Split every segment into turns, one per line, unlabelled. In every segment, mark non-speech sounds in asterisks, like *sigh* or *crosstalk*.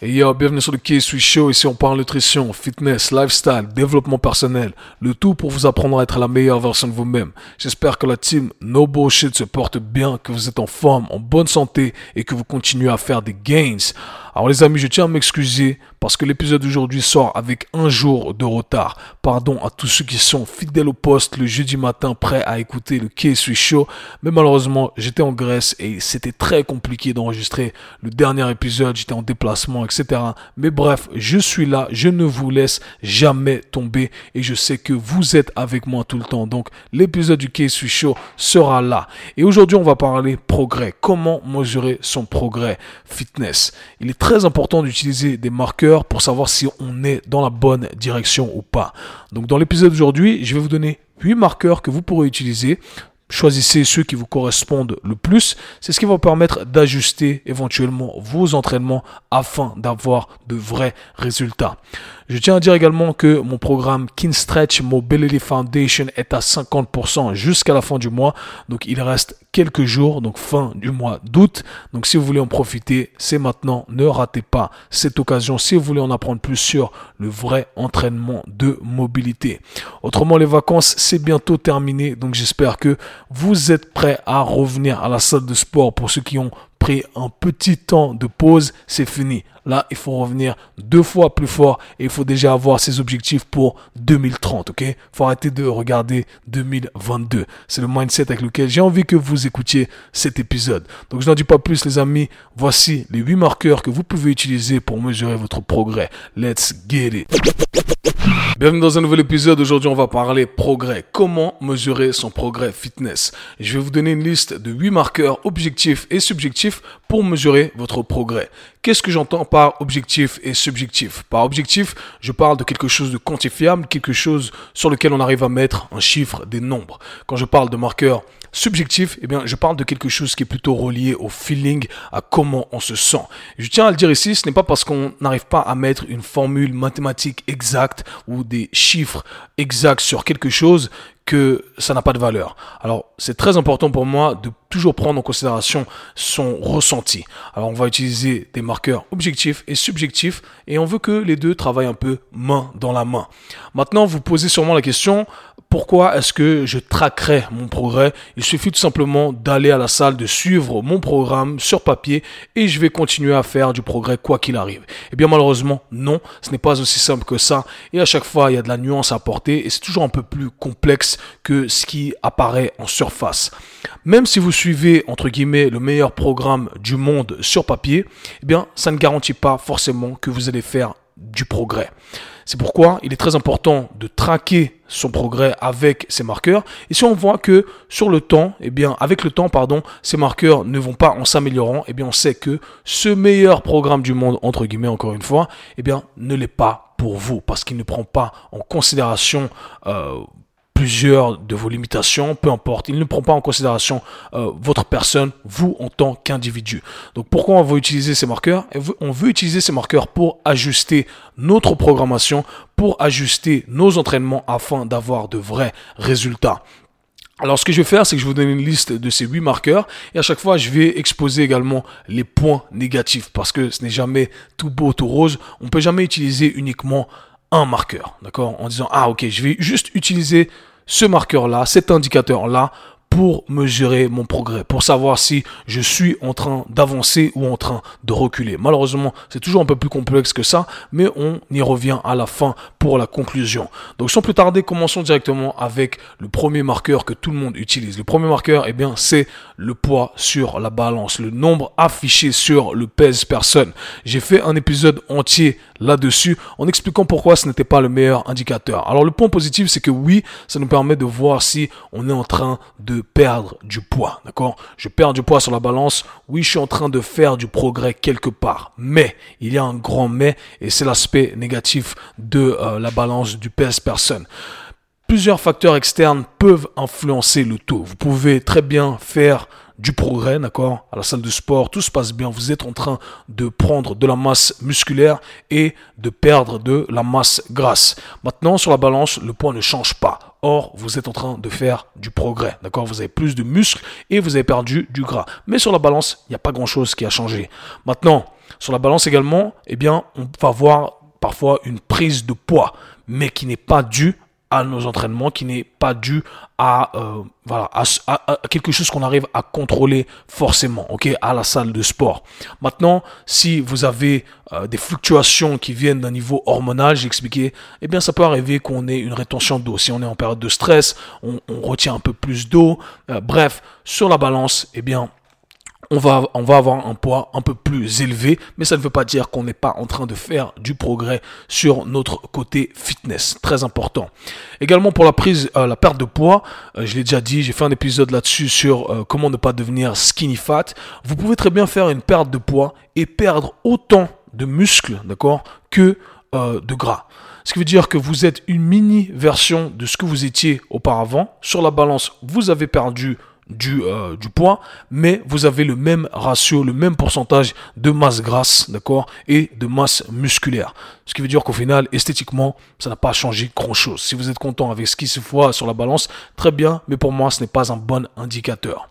Yo, bienvenue sur le K-Sweet Show. Ici, on parle nutrition, fitness, lifestyle, développement personnel. Le tout pour vous apprendre à être la meilleure version de vous-même. J'espère que la team No Bullshit se porte bien, que vous êtes en forme, en bonne santé et que vous continuez à faire des gains. Alors les amis, je tiens à m'excuser parce que l'épisode d'aujourd'hui sort avec un jour de retard. Pardon à tous ceux qui sont fidèles au poste le jeudi matin prêts à écouter le K-Sweet Show. Mais malheureusement, j'étais en Grèce et c'était très compliqué d'enregistrer le dernier épisode. J'étais en déplacement, etc. Mais bref, je suis là, je ne vous laisse jamais tomber et je sais que vous êtes avec moi tout le temps. Donc l'épisode du K-Sweet Show sera là. Et aujourd'hui, on va parler progrès. Comment mesurer son progrès? Fitness. Il est très important d'utiliser des marqueurs pour savoir si on est dans la bonne direction ou pas. Donc dans l'épisode d'aujourd'hui, je vais vous donner 8 marqueurs que vous pourrez utiliser choisissez ceux qui vous correspondent le plus. C'est ce qui va vous permettre d'ajuster éventuellement vos entraînements afin d'avoir de vrais résultats. Je tiens à dire également que mon programme Kin Stretch Mobility Foundation est à 50% jusqu'à la fin du mois. Donc il reste quelques jours, donc fin du mois d'août. Donc si vous voulez en profiter, c'est maintenant. Ne ratez pas cette occasion si vous voulez en apprendre plus sur le vrai entraînement de mobilité. Autrement, les vacances, c'est bientôt terminé. Donc j'espère que vous êtes prêts à revenir à la salle de sport pour ceux qui ont pris un petit temps de pause, c'est fini. Là, il faut revenir deux fois plus fort et il faut déjà avoir ses objectifs pour 2030, ok? Faut arrêter de regarder 2022. C'est le mindset avec lequel j'ai envie que vous écoutiez cet épisode. Donc, je n'en dis pas plus, les amis. Voici les 8 marqueurs que vous pouvez utiliser pour mesurer votre progrès. Let's get it. Bienvenue dans un nouvel épisode. Aujourd'hui, on va parler progrès. Comment mesurer son progrès fitness? Je vais vous donner une liste de 8 marqueurs objectifs et subjectifs pour mesurer votre progrès. Qu'est-ce que j'entends par objectif et subjectif? Par objectif, je parle de quelque chose de quantifiable, quelque chose sur lequel on arrive à mettre un chiffre, des nombres. Quand je parle de marqueurs subjectif, eh bien, je parle de quelque chose qui est plutôt relié au feeling, à comment on se sent. Je tiens à le dire ici, ce n'est pas parce qu'on n'arrive pas à mettre une formule mathématique exacte ou des chiffres exacts sur quelque chose que ça n'a pas de valeur. Alors, c'est très important pour moi de toujours prendre en considération son ressenti. Alors, on va utiliser des marqueurs objectifs et subjectifs et on veut que les deux travaillent un peu main dans la main. Maintenant, vous posez sûrement la question, pourquoi est-ce que je traquerai mon progrès? Il suffit tout simplement d'aller à la salle, de suivre mon programme sur papier et je vais continuer à faire du progrès quoi qu'il arrive. Eh bien malheureusement, non, ce n'est pas aussi simple que ça et à chaque fois, il y a de la nuance à apporter et c'est toujours un peu plus complexe que ce qui apparaît en surface. Même si vous suivez entre guillemets le meilleur programme du monde sur papier, eh bien ça ne garantit pas forcément que vous allez faire du progrès. C'est pourquoi il est très important de traquer son progrès avec ces marqueurs. Et si on voit que sur le temps, eh bien, avec le temps, pardon, ces marqueurs ne vont pas en s'améliorant, eh bien, on sait que ce meilleur programme du monde, entre guillemets, encore une fois, eh bien, ne l'est pas pour vous parce qu'il ne prend pas en considération euh, plusieurs de vos limitations, peu importe. Il ne prend pas en considération euh, votre personne, vous en tant qu'individu. Donc pourquoi on veut utiliser ces marqueurs? On veut utiliser ces marqueurs pour ajuster notre programmation, pour ajuster nos entraînements afin d'avoir de vrais résultats. Alors ce que je vais faire, c'est que je vous donner une liste de ces huit marqueurs et à chaque fois, je vais exposer également les points négatifs parce que ce n'est jamais tout beau, tout rose. On ne peut jamais utiliser uniquement un marqueur, d'accord? En disant, ah ok, je vais juste utiliser ce marqueur-là, cet indicateur-là, pour mesurer mon progrès, pour savoir si je suis en train d'avancer ou en train de reculer. Malheureusement, c'est toujours un peu plus complexe que ça, mais on y revient à la fin pour la conclusion. Donc sans plus tarder, commençons directement avec le premier marqueur que tout le monde utilise. Le premier marqueur, eh bien, c'est le poids sur la balance, le nombre affiché sur le pèse personne. J'ai fait un épisode entier là-dessus en expliquant pourquoi ce n'était pas le meilleur indicateur. Alors le point positif, c'est que oui, ça nous permet de voir si on est en train de perdre du poids, d'accord? Je perds du poids sur la balance, oui, je suis en train de faire du progrès quelque part, mais il y a un grand mais, et c'est l'aspect négatif de euh, la balance du PS personne. Plusieurs facteurs externes peuvent influencer le taux. Vous pouvez très bien faire du progrès, d'accord? À la salle de sport, tout se passe bien. Vous êtes en train de prendre de la masse musculaire et de perdre de la masse grasse. Maintenant, sur la balance, le poids ne change pas. Or, vous êtes en train de faire du progrès, d'accord? Vous avez plus de muscles et vous avez perdu du gras. Mais sur la balance, il n'y a pas grand-chose qui a changé. Maintenant, sur la balance également, eh bien, on va voir parfois une prise de poids, mais qui n'est pas due à nos entraînements, qui n'est pas dû à, euh, voilà, à, quelque chose qu'on arrive à contrôler forcément, ok, à la salle de sport. Maintenant, si vous avez euh, des fluctuations qui viennent d'un niveau hormonal, j'ai expliqué, eh bien, ça peut arriver qu'on ait une rétention d'eau. Si on est en période de stress, on, retient un peu plus d'eau. Euh, bref, sur la balance, eh bien, on va, on va avoir un poids un peu plus élevé, mais ça ne veut pas dire qu'on n'est pas en train de faire du progrès sur notre côté fitness. Très important. Également pour la prise, euh, la perte de poids, euh, je l'ai déjà dit, j'ai fait un épisode là-dessus sur euh, comment ne pas devenir skinny fat. Vous pouvez très bien faire une perte de poids et perdre autant de muscles, d'accord, que de gras. Ce qui veut dire que vous êtes une mini version de ce que vous étiez auparavant. Sur la balance, vous avez perdu du, euh, du poids, mais vous avez le même ratio, le même pourcentage de masse grasse, d'accord, et de masse musculaire. Ce qui veut dire qu'au final, esthétiquement, ça n'a pas changé grand-chose. Si vous êtes content avec ce qui se voit sur la balance, très bien, mais pour moi, ce n'est pas un bon indicateur.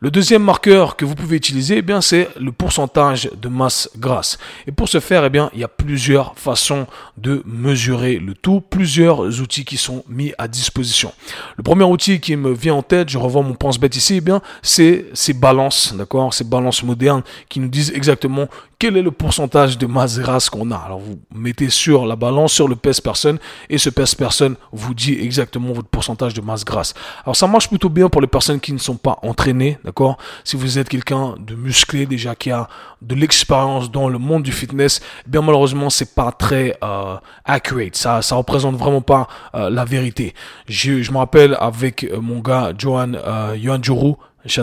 Le deuxième marqueur que vous pouvez utiliser, eh bien, c'est le pourcentage de masse grasse. Et pour ce faire, eh bien, il y a plusieurs façons de mesurer le tout, plusieurs outils qui sont mis à disposition. Le premier outil qui me vient en tête, je revois mon pense-bête ici, eh bien, c'est ces balances, d'accord, ces balances modernes qui nous disent exactement quel est le pourcentage de masse grasse qu'on a. Alors vous mettez sur la balance, sur le pèse personne, et ce pèse personne vous dit exactement votre pourcentage de masse grasse. Alors ça marche plutôt bien pour les personnes qui ne sont pas entraînées, d'accord? Si vous êtes quelqu'un de musclé déjà qui a de l'expérience dans le monde du fitness, eh bien malheureusement c'est pas très euh, accurate. Ça ça représente vraiment pas euh, la vérité. Je, je me rappelle avec euh, mon gars Johan euh, Johan shout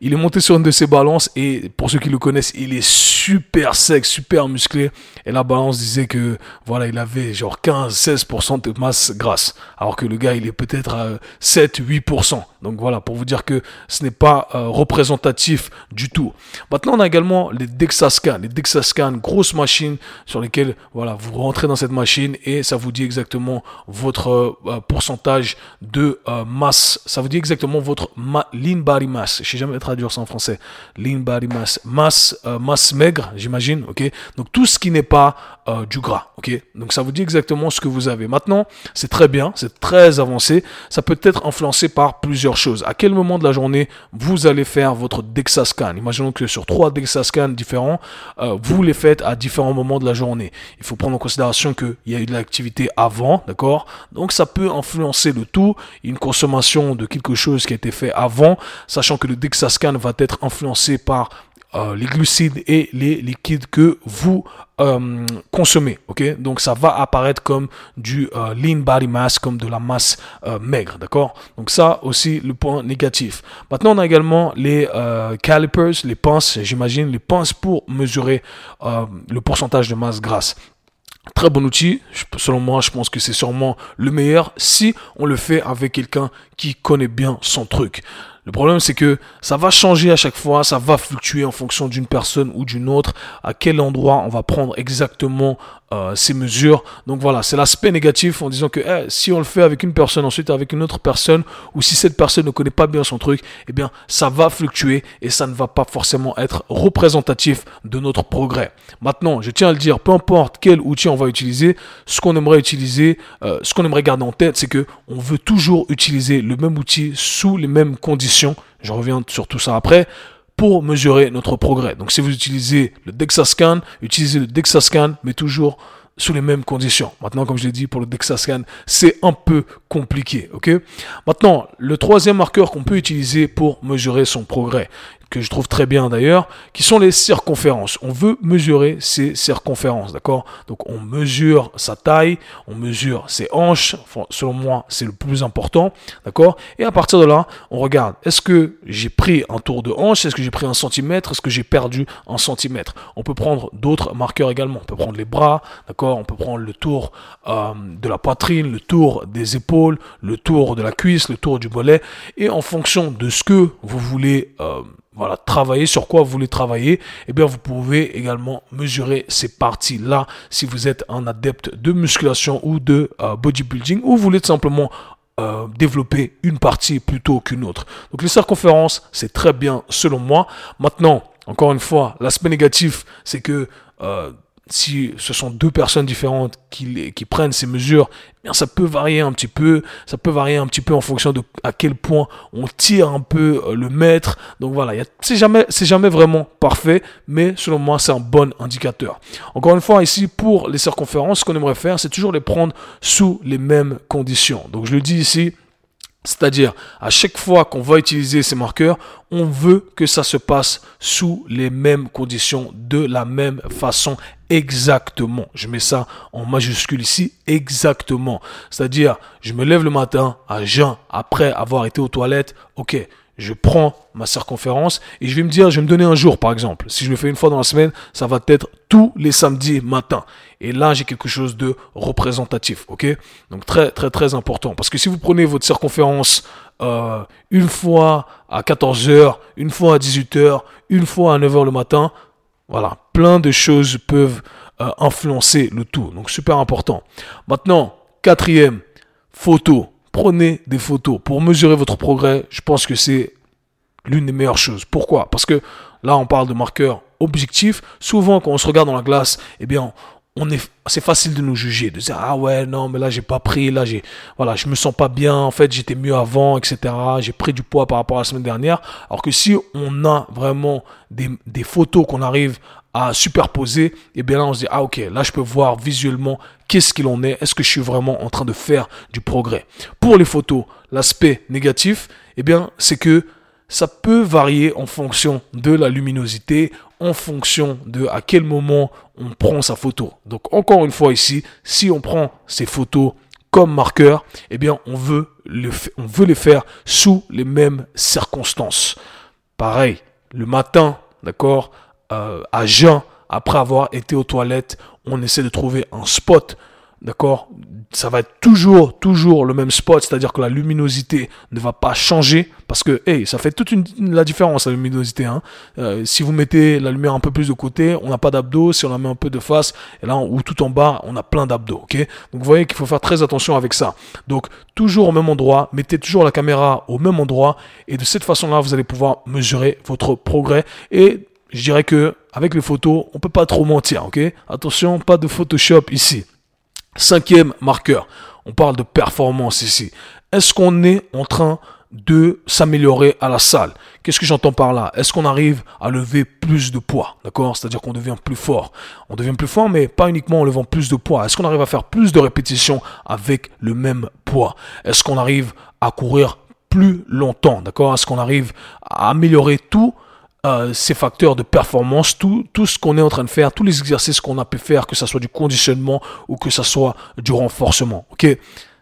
il est monté sur une de ses balances et pour ceux qui le connaissent, il est super sec, super musclé. Et la balance disait que voilà, il avait genre 15-16% de masse grasse. Alors que le gars, il est peut-être à 7-8%. Donc voilà, pour vous dire que ce n'est pas euh, représentatif du tout. Maintenant, on a également les DEXA Les DEXA grosses machines sur lesquelles voilà, vous rentrez dans cette machine et ça vous dit exactement votre euh, pourcentage de euh, masse. Ça vous dit exactement votre lean body mass. Je sais jamais traduire ça en français. Lean. Masse, masse maigre, j'imagine. Ok? Donc tout ce qui n'est pas du gras. Ok? Donc ça vous dit exactement ce que vous avez. Maintenant, c'est très bien, c'est très avancé. Ça peut être influencé par plusieurs choses. À quel moment de la journée vous allez faire votre DEXA-scan? Imaginons que sur trois DEXA-scans différents, euh, vous les faites à différents moments de la journée. Il faut prendre en considération qu'il y a eu de l'activité avant, d'accord? Donc ça peut influencer le tout. Une consommation de quelque chose qui a été fait avant, sachant que le DEXA-scan va être influencé par euh, les glucides et les liquides que vous euh, consommez. Donc ça va apparaître comme du euh, lean body mass, comme de la masse maigre. D'accord? Donc ça aussi le point négatif. Maintenant on a également les calipers, les pinces. J'imagine les pinces pour mesurer le pourcentage de masse grasse. Très bon outil, selon moi, je pense que c'est sûrement le meilleur si on le fait avec quelqu'un qui connaît bien son truc. Le problème, c'est que ça va changer à chaque fois, ça va fluctuer en fonction d'une personne ou d'une autre, à quel endroit on va prendre exactement euh, ces mesures. Donc voilà, c'est l'aspect négatif en disant que eh, si on le fait avec une personne, ensuite avec une autre personne, ou si cette personne ne connaît pas bien son truc, eh bien, ça va fluctuer et ça ne va pas forcément être représentatif de notre progrès. Maintenant, je tiens à le dire, peu importe quel outil on va utiliser, ce qu'on aimerait utiliser, euh, ce qu'on aimerait garder en tête, c'est que on veut toujours utiliser le même outil sous les mêmes conditions je reviens sur tout ça après, pour mesurer notre progrès. Donc si vous utilisez le DEXA-scan, utilisez le DEXA-scan, mais toujours sous les mêmes conditions. Maintenant, comme je l'ai dit, pour le DEXA-scan, c'est un peu compliqué. Maintenant, le troisième marqueur qu'on peut utiliser pour mesurer son progrès. Que je trouve très bien d'ailleurs, qui sont les circonférences. On veut mesurer ces circonférences, d'accord? Donc on mesure sa taille, on mesure ses hanches, selon moi c'est le plus important, d'accord? Et à partir de là, on regarde, est-ce que j'ai pris un tour de hanche, est-ce que j'ai pris un centimètre, est-ce que j'ai perdu un centimètre? On peut prendre d'autres marqueurs également, on peut prendre les bras, d'accord? On peut prendre le tour euh, de la poitrine, le tour des épaules, le tour de la cuisse, le tour du mollet, et en fonction de ce que vous voulez... Euh, voilà, travailler sur quoi vous voulez travailler, eh bien vous pouvez également mesurer ces parties-là si vous êtes un adepte de musculation ou de euh, bodybuilding ou vous voulez tout simplement euh, développer une partie plutôt qu'une autre. Donc les circonférences, c'est très bien selon moi. Maintenant, encore une fois, l'aspect négatif, c'est que euh, si ce sont deux personnes différentes qui, prennent ces mesures, eh bien ça peut varier un petit peu, ça peut varier un petit peu en fonction de à quel point on tire un peu euh, le mètre. Donc voilà, c'est jamais, c'est jamais vraiment parfait, mais selon moi c'est un bon indicateur. Encore une fois ici pour les circonférences, ce qu'on aimerait faire, c'est toujours les prendre sous les mêmes conditions. Donc je le dis ici, c'est-à-dire, à chaque fois qu'on va utiliser ces marqueurs, on veut que ça se passe sous les mêmes conditions, de la même façon, exactement. Je mets ça en majuscule ici, exactement. C'est-à-dire, je me lève le matin à jeun, après avoir été aux toilettes, ok, je prends ma circonférence et je vais me dire, je vais me donner un jour par exemple. Si je le fais une fois dans la semaine, ça va être tous les samedis matin. Et là, j'ai quelque chose de représentatif, ok? Donc très très très important. Parce que si vous prenez votre circonférence euh, une fois à 14h, une fois à 18h, une fois à 9h le matin, voilà, plein de choses peuvent euh, influencer le tout. Donc super important. Maintenant, quatrième, photo prenez des photos pour mesurer votre progrès. Je pense que c'est l'une des meilleures choses. Pourquoi? Parce que là, on parle de marqueurs objectifs. Souvent, quand on se regarde dans la glace, eh bien, on est, c'est facile de nous juger, de dire ah ouais non mais là j'ai pas pris, là j'ai, voilà je me sens pas bien, en fait j'étais mieux avant, etc. J'ai pris du poids par rapport à la semaine dernière. Alors que si on a vraiment des, photos qu'on arrive à superposer, et eh bien là on se dit ah ok là je peux voir visuellement qu'est-ce qu'il en est, est-ce que je suis vraiment en train de faire du progrès. Pour les photos, l'aspect négatif, et eh bien c'est que ça peut varier en fonction de la luminosité, en fonction de à quel moment on prend sa photo. Donc encore une fois ici, si on prend ces photos comme marqueur, eh bien on veut, le, on veut les faire sous les mêmes circonstances. Pareil, le matin, d'accord, euh, à jeun, après avoir été aux toilettes, on essaie de trouver un spot D'accord? Ça va être toujours, toujours le même spot, c'est-à-dire que la luminosité ne va pas changer parce que, hey, ça fait toute une, la différence la luminosité. Hein. Euh, si vous mettez la lumière un peu plus de côté, on n'a pas d'abdos. Si on la met un peu de face, et là, ou tout en bas, on a plein d'abdos. Ok? Donc vous voyez qu'il faut faire très attention avec ça. Donc toujours au même endroit, mettez toujours la caméra au même endroit et de cette façon-là, vous allez pouvoir mesurer votre progrès et je dirais que avec les photos, on peut pas trop mentir, ok? Attention, pas de Photoshop ici. Cinquième marqueur, on parle de performance ici. Est-ce qu'on est en train de s'améliorer à la salle? Qu'est-ce que j'entends par là? Est-ce qu'on arrive à lever plus de poids? D'accord? C'est-à-dire qu'on devient plus fort. On devient plus fort, mais pas uniquement en levant plus de poids. Est-ce qu'on arrive à faire plus de répétitions avec le même poids? Est-ce qu'on arrive à courir plus longtemps? D'accord? Est-ce qu'on arrive à améliorer tout euh, ces facteurs de performance, tout, tout ce qu'on est en train de faire, tous les exercices qu'on a pu faire, que ce soit du conditionnement ou que ce soit du renforcement. Ok,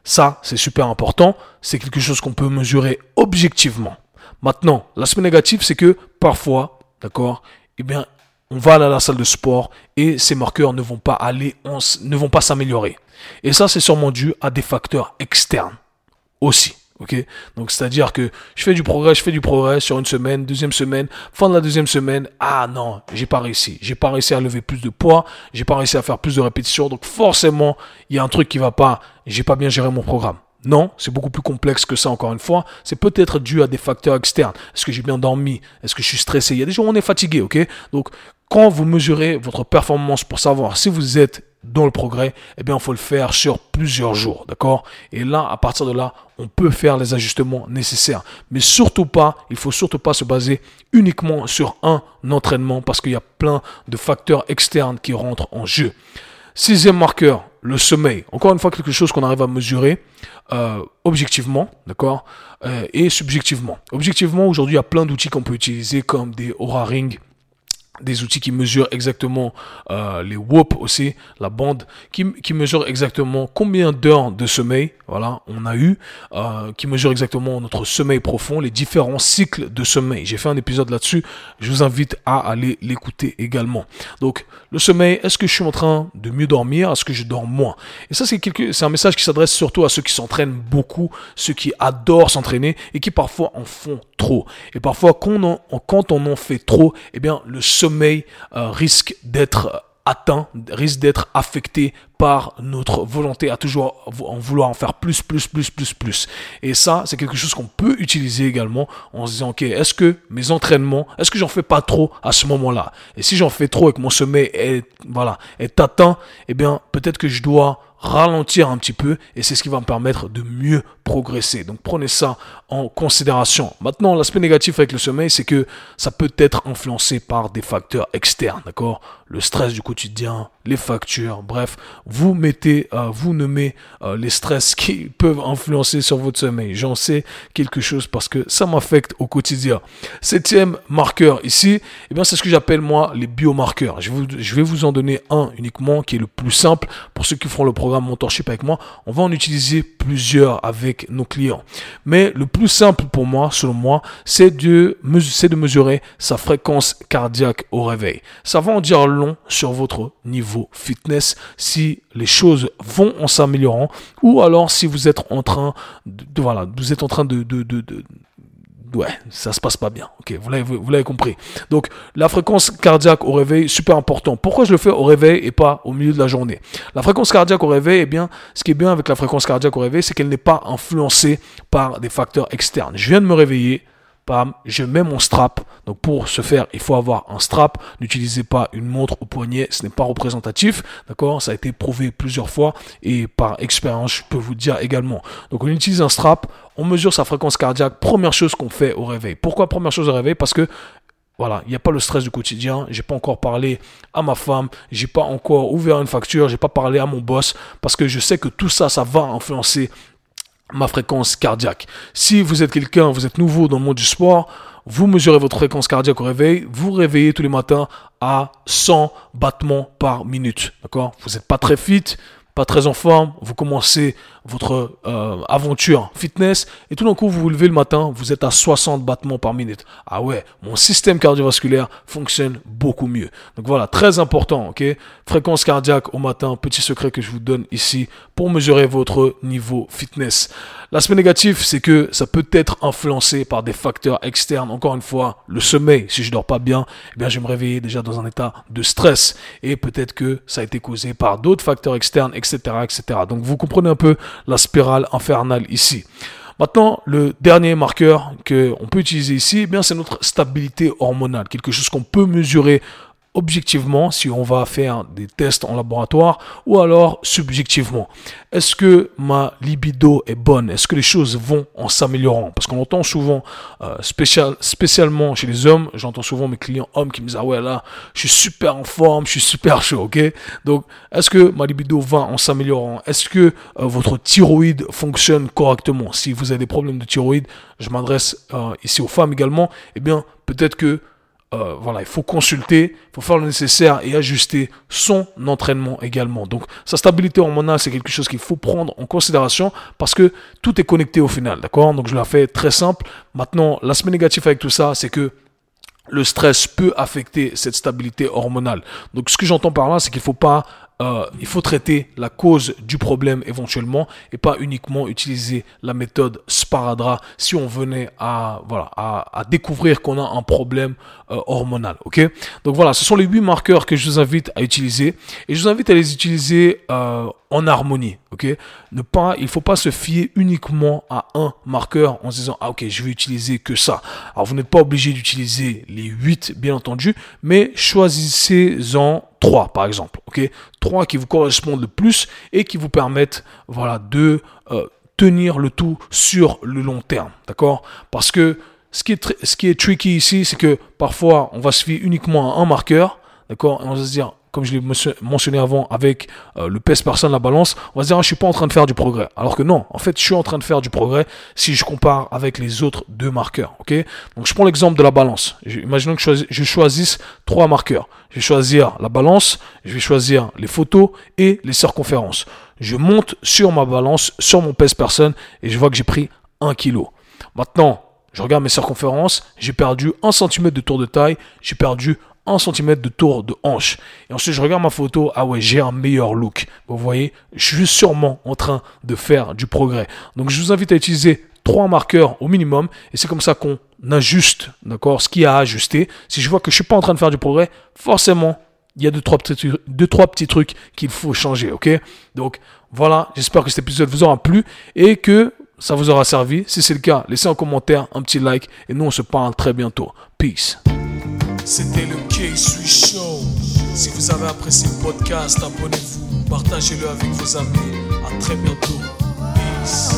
ça c'est super important. C'est quelque chose qu'on peut mesurer objectivement. Maintenant, l'aspect négatif, c'est que parfois, d'accord, eh bien, on va aller à la salle de sport et ces marqueurs ne vont pas aller, ne vont pas s'améliorer. Et ça, c'est sûrement dû à des facteurs externes aussi. Ok, donc c'est-à-dire que je fais du progrès, je fais du progrès sur une semaine, deuxième semaine, fin de la deuxième semaine, ah non, j'ai pas réussi, j'ai pas réussi à lever plus de poids, j'ai pas réussi à faire plus de répétitions, donc forcément il y a un truc qui va pas, j'ai pas bien géré mon programme. Non, c'est beaucoup plus complexe que ça encore une fois. C'est peut-être dû à des facteurs externes. Est-ce que j'ai bien dormi? Est-ce que je suis stressé? Il y a des jours où on est fatigué, ok? Donc quand vous mesurez votre performance pour savoir si vous êtes dans le progrès, eh bien, il faut le faire sur plusieurs jours, d'accord? Et là, à partir de là, on peut faire les ajustements nécessaires. Mais surtout pas, il faut surtout pas se baser uniquement sur un entraînement parce qu'il y a plein de facteurs externes qui rentrent en jeu. Sixième marqueur, le sommeil. Encore une fois, quelque chose qu'on arrive à mesurer euh, objectivement, d'accord, euh, et subjectivement. Objectivement, aujourd'hui, il y a plein d'outils qu'on peut utiliser comme des Aura Ring, des outils qui mesurent exactement euh, les WOP aussi, la bande, qui, qui mesure exactement combien d'heures de sommeil, voilà, on a eu, euh, qui mesure exactement notre sommeil profond, les différents cycles de sommeil. J'ai fait un épisode là-dessus, je vous invite à aller l'écouter également. Donc, le sommeil, est-ce que je suis en train de mieux dormir, est-ce que je dors moins? Et ça, c'est quelque, c'est un message qui s'adresse surtout à ceux qui s'entraînent beaucoup, ceux qui adorent s'entraîner et qui parfois en font trop. Et parfois, quand on en, quand on en fait trop, eh bien, le sommeil euh, risque d'être atteint, risque d'être affecté par notre volonté à toujours en vouloir en faire plus, plus, plus, plus, plus. Et ça, c'est quelque chose qu'on peut utiliser également en se disant, ok, est-ce que mes entraînements, est-ce que j'en fais pas trop à ce moment-là? Et si j'en fais trop et que mon sommeil est, voilà, est atteint, eh bien, peut-être que je dois ralentir un petit peu et c'est ce qui va me permettre de mieux progresser. Donc prenez ça en considération. Maintenant, l'aspect négatif avec le sommeil, c'est que ça peut être influencé par des facteurs externes, d'accord? Le stress du quotidien, les factures, bref, vous mettez, euh, vous nommez euh, les stress qui *laughs* peuvent influencer sur votre sommeil. J'en sais quelque chose parce que ça m'affecte au quotidien. Septième marqueur ici, eh bien c'est ce que j'appelle moi les biomarqueurs. Je, vais vous en donner un uniquement qui est le plus simple pour ceux qui feront le programme Mentorship avec moi. On va en utiliser plusieurs avec nos clients. Mais le plus simple pour moi, selon moi, c'est de, de mesurer sa fréquence cardiaque au réveil. Ça va en dire long sur votre niveau fitness si les choses vont en s'améliorant ou alors si vous êtes en train de, voilà, vous êtes en train de, de, de, ouais, ça se passe pas bien. Ok, vous l'avez, vous l'avez compris. Donc, la fréquence cardiaque au réveil, super important. Pourquoi je le fais au réveil et pas au milieu de la journée? La fréquence cardiaque au réveil, eh bien, ce qui est bien avec la fréquence cardiaque au réveil, c'est qu'elle n'est pas influencée par des facteurs externes. Je viens de me réveiller, je mets mon strap. Donc pour ce faire, il faut avoir un strap. N'utilisez pas une montre au poignet, ce n'est pas représentatif. D'accord? Ça a été prouvé plusieurs fois et par expérience, je peux vous dire également. Donc on utilise un strap, on mesure sa fréquence cardiaque. Première chose qu'on fait au réveil. Pourquoi première chose au réveil? Parce que voilà, il n'y a pas le stress du quotidien. J'ai pas encore parlé à ma femme. J'ai pas encore ouvert une facture. J'ai pas parlé à mon boss parce que je sais que tout ça, ça va influencer ma fréquence cardiaque. Si vous êtes quelqu'un, vous êtes nouveau dans le monde du sport, vous mesurez votre fréquence cardiaque au réveil, vous réveillez tous les matins à 100 battements par minute. D'accord? Vous n'êtes pas très fit, pas très en forme, vous commencez votre euh, aventure fitness et tout d'un coup vous vous levez le matin, vous êtes à 60 battements par minute. Ah ouais, mon système cardiovasculaire fonctionne beaucoup mieux. Donc voilà, très important, ok? Fréquence cardiaque au matin, petit secret que je vous donne ici pour mesurer votre niveau fitness. L'aspect négatif, c'est que ça peut être influencé par des facteurs externes. Encore une fois, le sommeil. Si je dors pas bien, eh bien je vais me réveiller déjà dans un état de stress et peut-être que ça a été causé par d'autres facteurs externes, etc., etc. Donc vous comprenez un peu la spirale infernale ici. Maintenant, le dernier marqueur que on peut utiliser ici, eh bien, c'est notre stabilité hormonale, quelque chose qu'on peut mesurer objectivement si on va faire des tests en laboratoire ou alors subjectivement. Est-ce que ma libido est bonne? Est-ce que les choses vont en s'améliorant? Parce qu'on entend souvent, euh, spécial, spécialement chez les hommes, j'entends souvent mes clients hommes qui me disent ah ouais là, je suis super en forme, je suis super chaud, ok? Donc est-ce que ma libido va en s'améliorant? Est-ce que euh, votre thyroïde fonctionne correctement? Si vous avez des problèmes de thyroïde, je m'adresse euh, ici aux femmes également. Eh bien peut-être que euh, voilà, il faut consulter, il faut faire le nécessaire et ajuster son entraînement également. Donc, sa stabilité hormonale, c'est quelque chose qu'il faut prendre en considération parce que tout est connecté au final, d'accord? Donc, je la fais très simple. Maintenant, l'aspect négatif avec tout ça, c'est que le stress peut affecter cette stabilité hormonale. Donc, ce que j'entends par là, c'est qu'il ne faut pas euh, il faut traiter la cause du problème éventuellement et pas uniquement utiliser la méthode Sparadra si on venait à voilà à, découvrir qu'on a un problème euh, hormonal. Ok? Donc voilà, ce sont les huit marqueurs que je vous invite à utiliser et je vous invite à les utiliser euh, en harmonie. Ok? Ne pas, il faut pas se fier uniquement à un marqueur en se disant ah ok je vais utiliser que ça. Alors vous n'êtes pas obligé d'utiliser les huit bien entendu, mais choisissez-en trois par exemple. Ok? Trois qui vous correspondent le plus et qui vous permettent voilà de euh, tenir le tout sur le long terme. D'accord? Parce que ce qui est, ce qui est tricky ici, c'est que parfois on va se fier uniquement à un marqueur D'accord? Et on va se dire, comme je l'ai mentionné avant, avec euh, le pèse personne, la balance, on va se dire, ah, je suis pas en train de faire du progrès. Alors que non, en fait, je suis en train de faire du progrès si je compare avec les autres deux marqueurs. Ok? Donc, je prends l'exemple de la balance. Imaginons que je, choisisse trois marqueurs. Je vais choisir la balance, je vais choisir les photos et les circonférences. Je monte sur ma balance, sur mon pèse personne, et je vois que j'ai pris 1 kg. Maintenant, je regarde mes circonférences, j'ai perdu 1 cm de tour de taille, j'ai perdu 1 cm de tour de hanche. Et ensuite, je regarde ma photo. Ah ouais, j'ai un meilleur look. Vous voyez, je suis sûrement en train de faire du progrès. Donc, je vous invite à utiliser trois marqueurs au minimum. Et c'est comme ça qu'on ajuste, d'accord, ce qui a à ajuster. Si je vois que je suis pas en train de faire du progrès, forcément, il y a deux, trois petits, deux, trois petits trucs qu'il faut changer, ok? Donc, voilà, j'espère que cet épisode vous aura plu et que ça vous aura servi. Si c'est le cas, laissez un commentaire, un petit like et nous on se parle très bientôt. Peace. C'était le K-Sui Show. Si vous avez apprécié le podcast, abonnez-vous, partagez-le avec vos amis. À très bientôt. Peace.